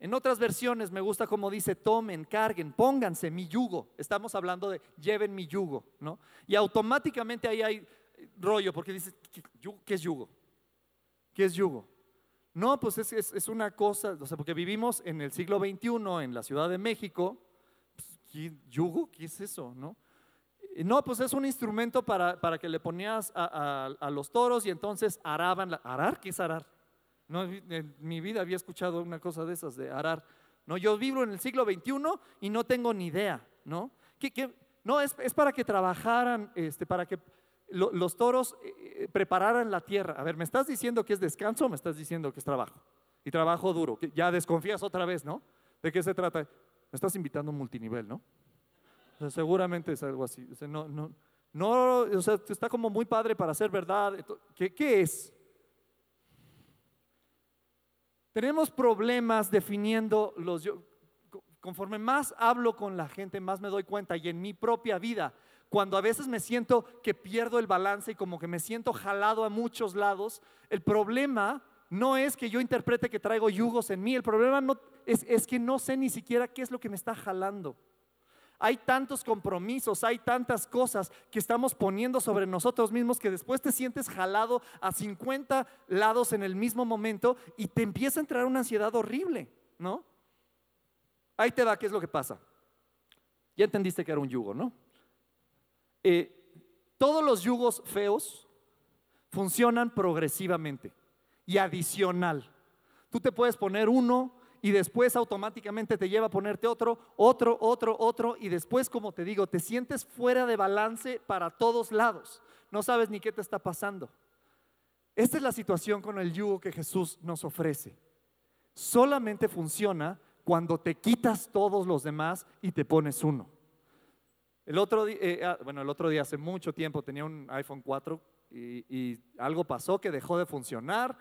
En otras versiones me gusta como dice, tomen, carguen, pónganse mi yugo. Estamos hablando de lleven mi yugo, ¿no? Y automáticamente ahí hay rollo, porque dice, ¿qué es yugo? ¿Qué es yugo? No, pues es, una cosa, o sea, porque vivimos en el siglo XXI en la Ciudad de México. Pues, ¿qué, ¿Yugo? ¿Qué es eso? ¿No? No, pues es un instrumento para, para que le ponías a, los toros y entonces araban. ¿Arar? ¿Qué es arar? No, en mi vida había escuchado una cosa de esas, de arar. No, yo vivo en el siglo XXI y no tengo ni idea, ¿no? ¿Qué, No, es, es, para que trabajaran, este, para que los toros eh, eh, prepararan la tierra. A ver, ¿me estás diciendo que es descanso o me estás diciendo que es trabajo? Y trabajo duro. Ya desconfías otra vez, ¿no? ¿De qué se trata? Me estás invitando a un multinivel, ¿no? seguramente es algo así. no, no, no, o sea, está como muy padre para ser verdad. ¿Qué, qué es? Tenemos problemas definiendo los... conforme más hablo con la gente, más me doy cuenta y en mi propia vida cuando a veces me siento que pierdo el balance y como que me siento jalado a muchos lados, el problema no es que yo interprete que traigo yugos en mí, el problema no, es, es que no sé ni siquiera qué es lo que me está jalando. Hay tantos compromisos, hay tantas cosas que estamos poniendo sobre nosotros mismos que después te sientes jalado a 50 lados en el mismo momento y te empieza a entrar una ansiedad horrible, ¿no? Ahí te da qué es lo que pasa. Ya entendiste que era un yugo, ¿no? Eh, todos los yugos feos funcionan progresivamente y adicional. Tú te puedes poner uno y después automáticamente te lleva a ponerte otro, otro, otro, otro y después, como te digo, te sientes fuera de balance para todos lados. No sabes ni qué te está pasando. Esta es la situación con el yugo que Jesús nos ofrece. Solamente funciona cuando te quitas todos los demás y te pones uno. El otro, día, eh, ah, bueno, el otro día, hace mucho tiempo, tenía un iPhone 4 y, algo pasó que dejó de funcionar.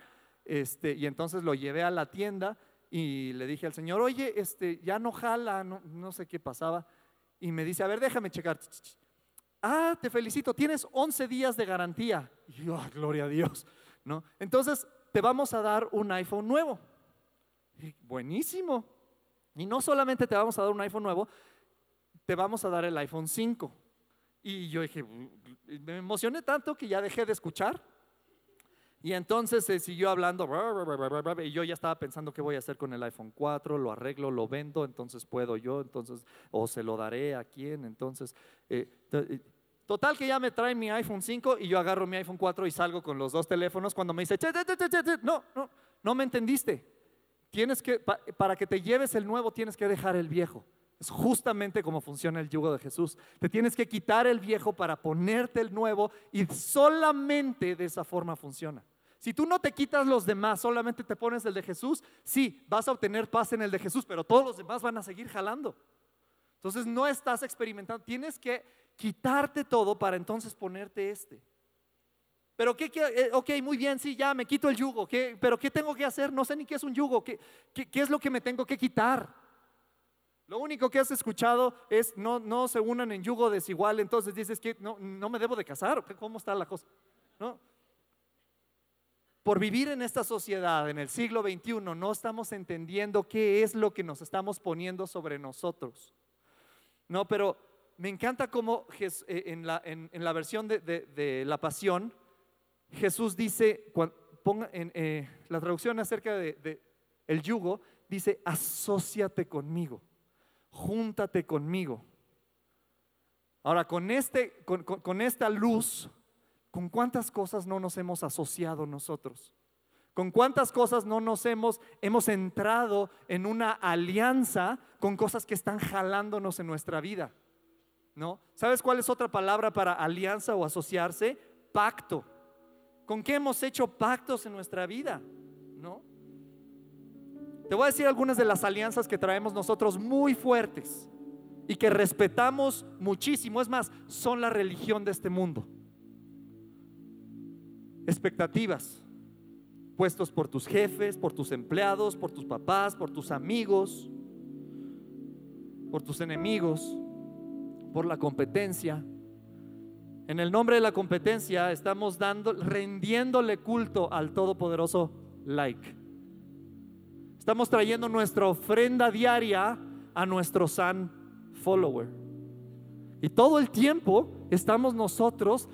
Este, y entonces lo llevé a la tienda y le dije al señor, oye, este, ya no jala, no, sé qué pasaba. Y me dice, a ver, déjame checar. Ah, te felicito, tienes 11 días de garantía. Y yo, gloria a Dios. ¿No? Entonces, te vamos a dar un iPhone nuevo. buenísimo. Y no solamente te vamos a dar un iPhone nuevo, te vamos a dar el iPhone 5. Y yo dije, me emocioné tanto que ya dejé de escuchar. Y entonces se siguió hablando y yo ya estaba pensando qué voy a hacer con el iPhone 4, lo arreglo, lo vendo, entonces puedo yo, entonces, o se lo daré a quién, entonces, eh, eh, total que ya me traen mi iPhone 5 y yo agarro mi iPhone 4 y salgo con los dos teléfonos cuando me dice, no, no, no me entendiste, tienes que, para que te lleves el nuevo tienes que dejar el viejo. Es justamente como funciona el yugo de Jesús. Te tienes que quitar el viejo para ponerte el nuevo y solamente de esa forma funciona. Si tú no te quitas los demás, solamente te pones el de Jesús, sí, vas a obtener paz en el de Jesús, pero todos los demás van a seguir jalando. Entonces no estás experimentando, tienes que quitarte todo para entonces ponerte este. Pero qué, qué- eh, ok, muy bien, sí, ya me quito el yugo. ¿qué- pero ¿qué tengo que hacer? No sé ni qué es un yugo. ¿Qué, qué, qué es lo que me tengo que quitar? Lo único que has escuchado es no, no se unan en yugo desigual. Entonces dices que no, no me debo de casar. ¿Cómo está la cosa? ¿No? Por vivir en esta sociedad en el siglo XXI no estamos entendiendo qué es lo que nos estamos poniendo sobre nosotros. No, pero me encanta cómo eh, en, la, en- la versión de, de- la pasión, Jesús dice, ponga en eh, la traducción acerca de, de yugo, dice, asóciate conmigo, júntate conmigo. Ahora, con, este, con, con- esta luz, ¿con cuántas cosas no nos hemos asociado nosotros? ¿Con cuántas cosas no nos hemos, hemos entrado en una alianza con cosas que están jalándonos en nuestra vida? ¿No? ¿Sabes cuál es otra palabra para alianza o asociarse? Pacto. ¿Con qué hemos hecho pactos en nuestra vida? ¿No? Te voy a decir algunas de las alianzas que traemos nosotros muy fuertes y que respetamos muchísimo. Es más, son la religión de este mundo. Expectativas puestos por tus jefes, por tus empleados, por tus papás, por tus amigos, por tus enemigos, por la competencia. En el nombre de la competencia estamos dando, rendiéndole culto al Todopoderoso like. Estamos trayendo nuestra ofrenda diaria a nuestro San follower. Y todo el tiempo estamos nosotros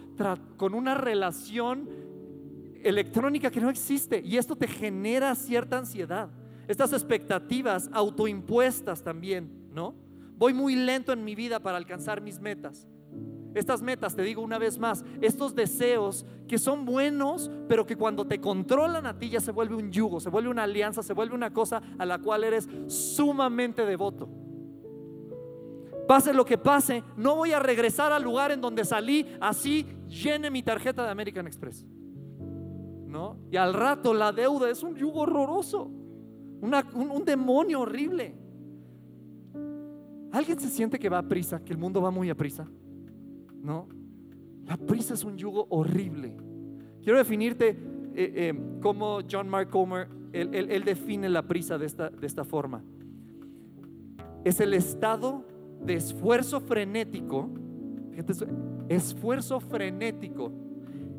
con una relación electrónica que no existe. Y esto te genera cierta ansiedad. Estas expectativas autoimpuestas también, ¿no? Voy muy lento en mi vida para alcanzar mis metas. Estas metas, te digo una vez más, estos deseos que son buenos, pero que cuando te controlan a ti ya se vuelve un yugo, se vuelve una alianza, se vuelve una cosa a la cual eres sumamente devoto. Pase lo que pase, no voy a regresar al lugar en donde salí, así llene mi tarjeta de American Express. ¿No? Y al rato la deuda es un yugo horroroso, un, un demonio horrible. ¿Alguien se siente que va a prisa, que el mundo va muy a prisa? ¿No? La prisa es un yugo horrible. Quiero definirte eh, eh, cómo John Mark Comer, él, define la prisa de esta, de esta forma. Es el estado de esfuerzo frenético, fíjate esfuerzo frenético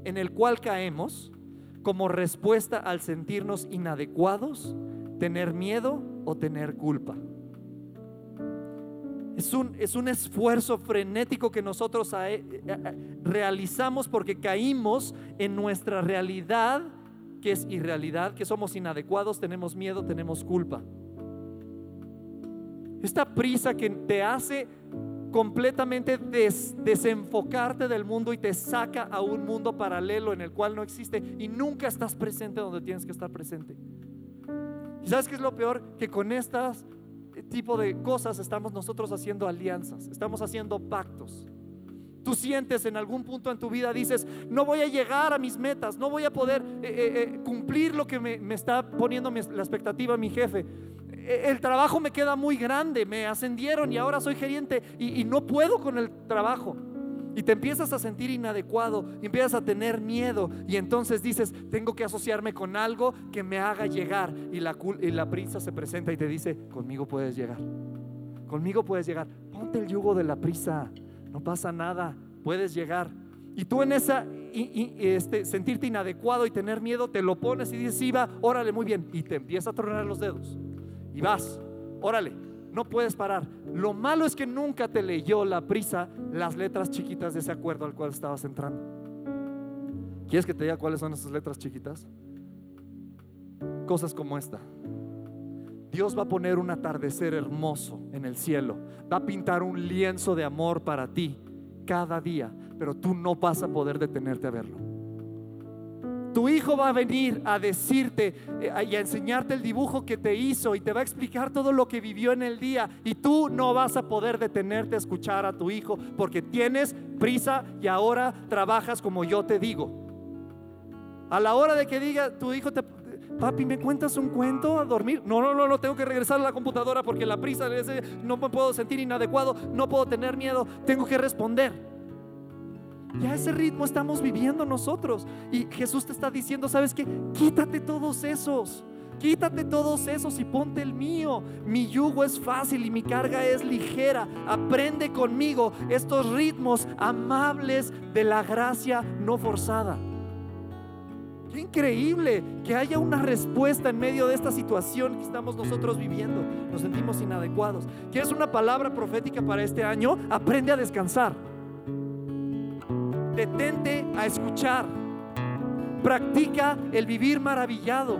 en el cual caemos como respuesta al sentirnos inadecuados, tener miedo o tener culpa. Es un, es un esfuerzo frenético que nosotros a- eh, eh, realizamos porque caímos en nuestra realidad, que es irrealidad, que somos inadecuados, tenemos miedo, tenemos culpa. Esta prisa que te hace completamente des- desenfocarte del mundo y te saca a un mundo paralelo en el cual no existe y nunca estás presente donde tienes que estar presente. ¿Y sabes qué es lo peor? Que con estas tipo de cosas estamos nosotros haciendo alianzas, estamos haciendo pactos. Tú sientes en algún punto en tu vida, dices, no voy a llegar a mis metas, no voy a poder eh, eh, eh, cumplir lo que me, está poniendo la expectativa mi jefe. Eh, El trabajo me queda muy grande, me ascendieron y ahora soy gerente y no puedo con el trabajo. Y te empiezas a sentir inadecuado, y empiezas a tener miedo y entonces dices, tengo que asociarme con algo que me haga llegar. Y la, prisa se presenta y te dice, conmigo puedes llegar, conmigo puedes llegar. Ponte el yugo de la prisa, no pasa nada, puedes llegar. Y tú en esa y, este, sentirte inadecuado y tener miedo, te lo pones y dices, sí, va, órale, muy bien. Y te empieza a tronar los dedos. Y vas, órale, no puedes parar. Lo malo es que nunca te leyó la prisa las letras chiquitas de ese acuerdo al cual estabas entrando. ¿Quieres que te diga cuáles son esas letras chiquitas? Cosas como esta. Dios va a poner un atardecer hermoso en el cielo. Va a pintar un lienzo de amor para ti cada día, pero tú no vas a poder detenerte a verlo. Tu hijo va a venir a decirte eh, y a enseñarte el dibujo que te hizo y te va a explicar todo lo que vivió en el día y tú no vas a poder detenerte a escuchar a tu hijo porque tienes prisa y ahora trabajas como yo te digo. A la hora de que diga tu hijo te Papi, ¿me cuentas un cuento a dormir? No, no, no, no, tengo que regresar a la computadora porque la prisa no me puedo sentir inadecuado, no puedo tener miedo, tengo que responder. Ya ese ritmo estamos viviendo nosotros. Y Jesús te está diciendo, ¿sabes qué? Quítate todos esos. Quítate todos esos y ponte el mío. Mi yugo es fácil y mi carga es ligera. Aprende conmigo estos ritmos amables de la gracia no forzada. Qué increíble que haya una respuesta en medio de esta situación que estamos nosotros viviendo. Nos sentimos inadecuados. ¿Quieres una palabra profética para este año? Aprende a descansar. Detente a escuchar. Practica el vivir maravillado.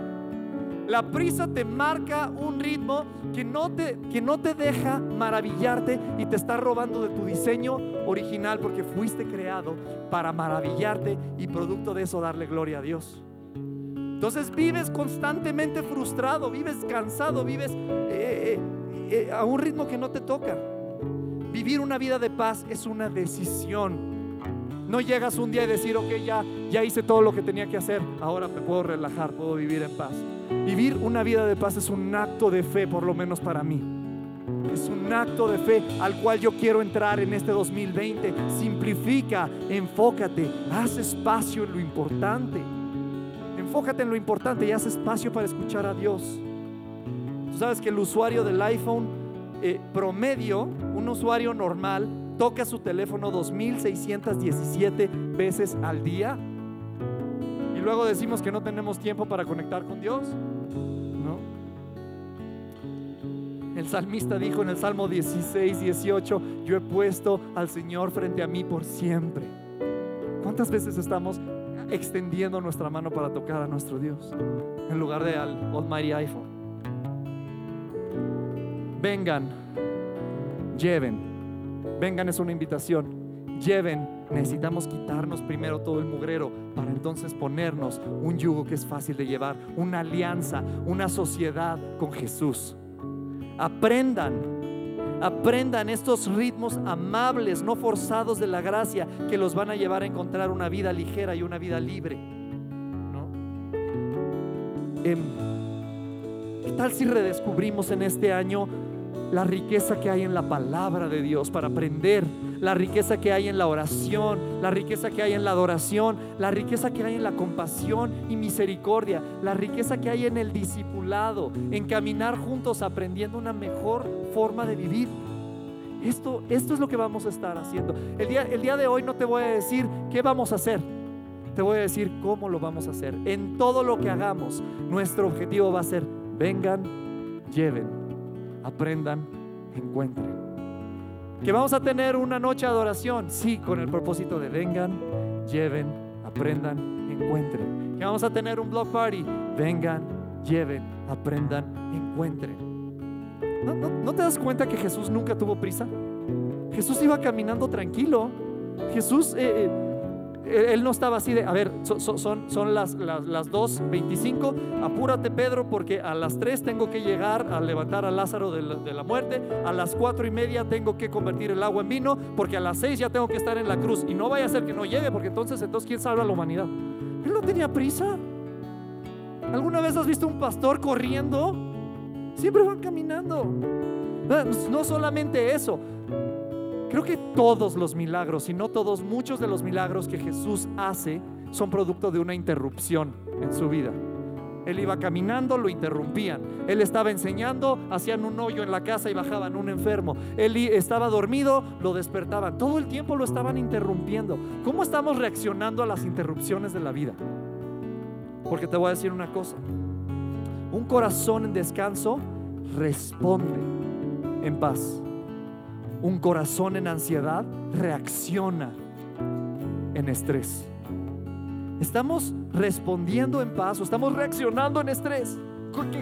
La prisa te marca un ritmo que no, te, que no te deja maravillarte y te está robando de tu diseño original porque fuiste creado para maravillarte y producto de eso darle gloria a Dios. Entonces vives constantemente frustrado, vives cansado, vives eh, eh, eh, a un ritmo que no te toca. Vivir una vida de paz es una decisión. No llegas un día y decir, ok, ya, ya hice todo lo que tenía que hacer, ahora me puedo relajar, puedo vivir en paz. Vivir una vida de paz es un acto de fe, por lo menos para mí. Es un acto de fe al cual yo quiero entrar en este 2020. Simplifica, enfócate, haz espacio en lo importante. Enfócate en lo importante y haz espacio para escuchar a Dios. Tú sabes que el usuario del iPhone eh, promedio, un usuario normal, toca su teléfono 2617 veces al día luego decimos que no tenemos tiempo para conectar con Dios. El salmista dijo en el Salmo 16, 18, yo he puesto al Señor frente a mí por siempre. ¿Cuántas veces estamos extendiendo nuestra mano para tocar a nuestro Dios en lugar de al Almighty iPhone? Vengan, lleven. Vengan es una invitación. Lleven Necesitamos quitarnos primero todo el mugrero para entonces ponernos un yugo que es fácil de llevar, una alianza, una sociedad con Jesús. Aprendan, aprendan estos ritmos amables, no forzados de la gracia, que los van a llevar a encontrar una vida ligera y una vida libre. Em, ¿Qué tal si redescubrimos en este año la riqueza que hay en la palabra de Dios para aprender, la riqueza que hay en la oración, la riqueza que hay en la adoración, la riqueza que hay en la compasión y misericordia, la riqueza que hay en el discipulado, en caminar juntos aprendiendo una mejor forma de vivir. Esto, esto es lo que vamos a estar haciendo. El día, el día de hoy no te voy a decir qué vamos a hacer, te voy a decir cómo lo vamos a hacer. En todo lo que hagamos, nuestro objetivo va a ser, vengan, lleven aprendan, encuentren. Que vamos a tener una noche de adoración, sí, con el propósito de vengan, lleven, aprendan, encuentren. Que vamos a tener un block party, vengan, lleven, aprendan, encuentren. ¿No, te das cuenta que Jesús nunca tuvo prisa? Jesús iba caminando tranquilo. Jesús eh, eh, él no estaba así de, a ver, son, son, las, las, las 2.25, apúrate Pedro porque a las 3 tengo que llegar a levantar a Lázaro de la, muerte, a las 4 y media tengo que convertir el agua en vino, porque a las 6 ya tengo que estar en la cruz y no vaya a ser que no llegue, porque entonces, entonces ¿quién salva a la humanidad? Él no tenía prisa. ¿Alguna vez has visto un pastor corriendo? Siempre van caminando. No solamente eso, Creo que todos los milagros, y no todos, muchos de los milagros que Jesús hace son producto de una interrupción en su vida. Él iba caminando, lo interrumpían. Él estaba enseñando, hacían un hoyo en la casa y bajaban un enfermo. Él estaba dormido, lo despertaban. Todo el tiempo lo estaban interrumpiendo. ¿Cómo estamos reaccionando a las interrupciones de la vida? Porque te voy a decir una cosa. Un corazón en descanso responde en paz un corazón en ansiedad reacciona en estrés. ¿Estamos respondiendo en paz estamos reaccionando en estrés?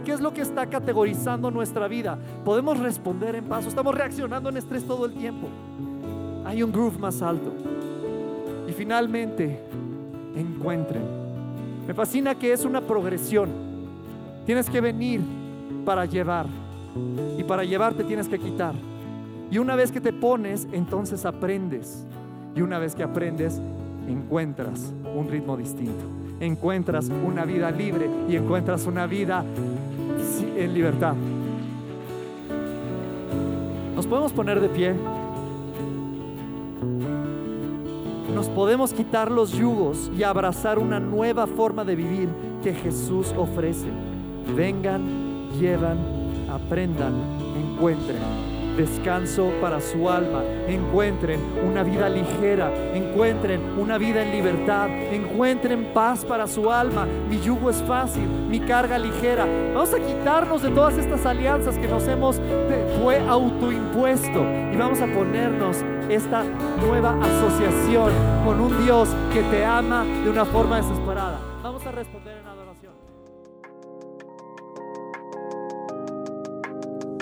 ¿Qué, es lo que está categorizando nuestra vida? ¿Podemos responder en paz estamos reaccionando en estrés todo el tiempo? Hay un groove más alto. Y finalmente, encuentren. Me fascina que es una progresión. Tienes que venir para llevar. Y para llevarte tienes que quitar. Y una vez que te pones, entonces aprendes. Y una vez que aprendes, encuentras un ritmo distinto. Encuentras una vida libre y encuentras una vida en libertad. Nos podemos poner de pie. nos podemos quitar los yugos y abrazar una nueva forma de vivir que Jesús ofrece. Vengan, llevan, aprendan, encuentren descanso para su alma, encuentren una vida ligera, encuentren una vida en libertad, encuentren paz para su alma. Mi yugo es fácil, mi carga ligera. Vamos a quitarnos de todas estas alianzas que nos hemos fue autoimpuesto y vamos a ponernos esta nueva asociación con un Dios que te ama de una forma desesperada. Vamos a responder en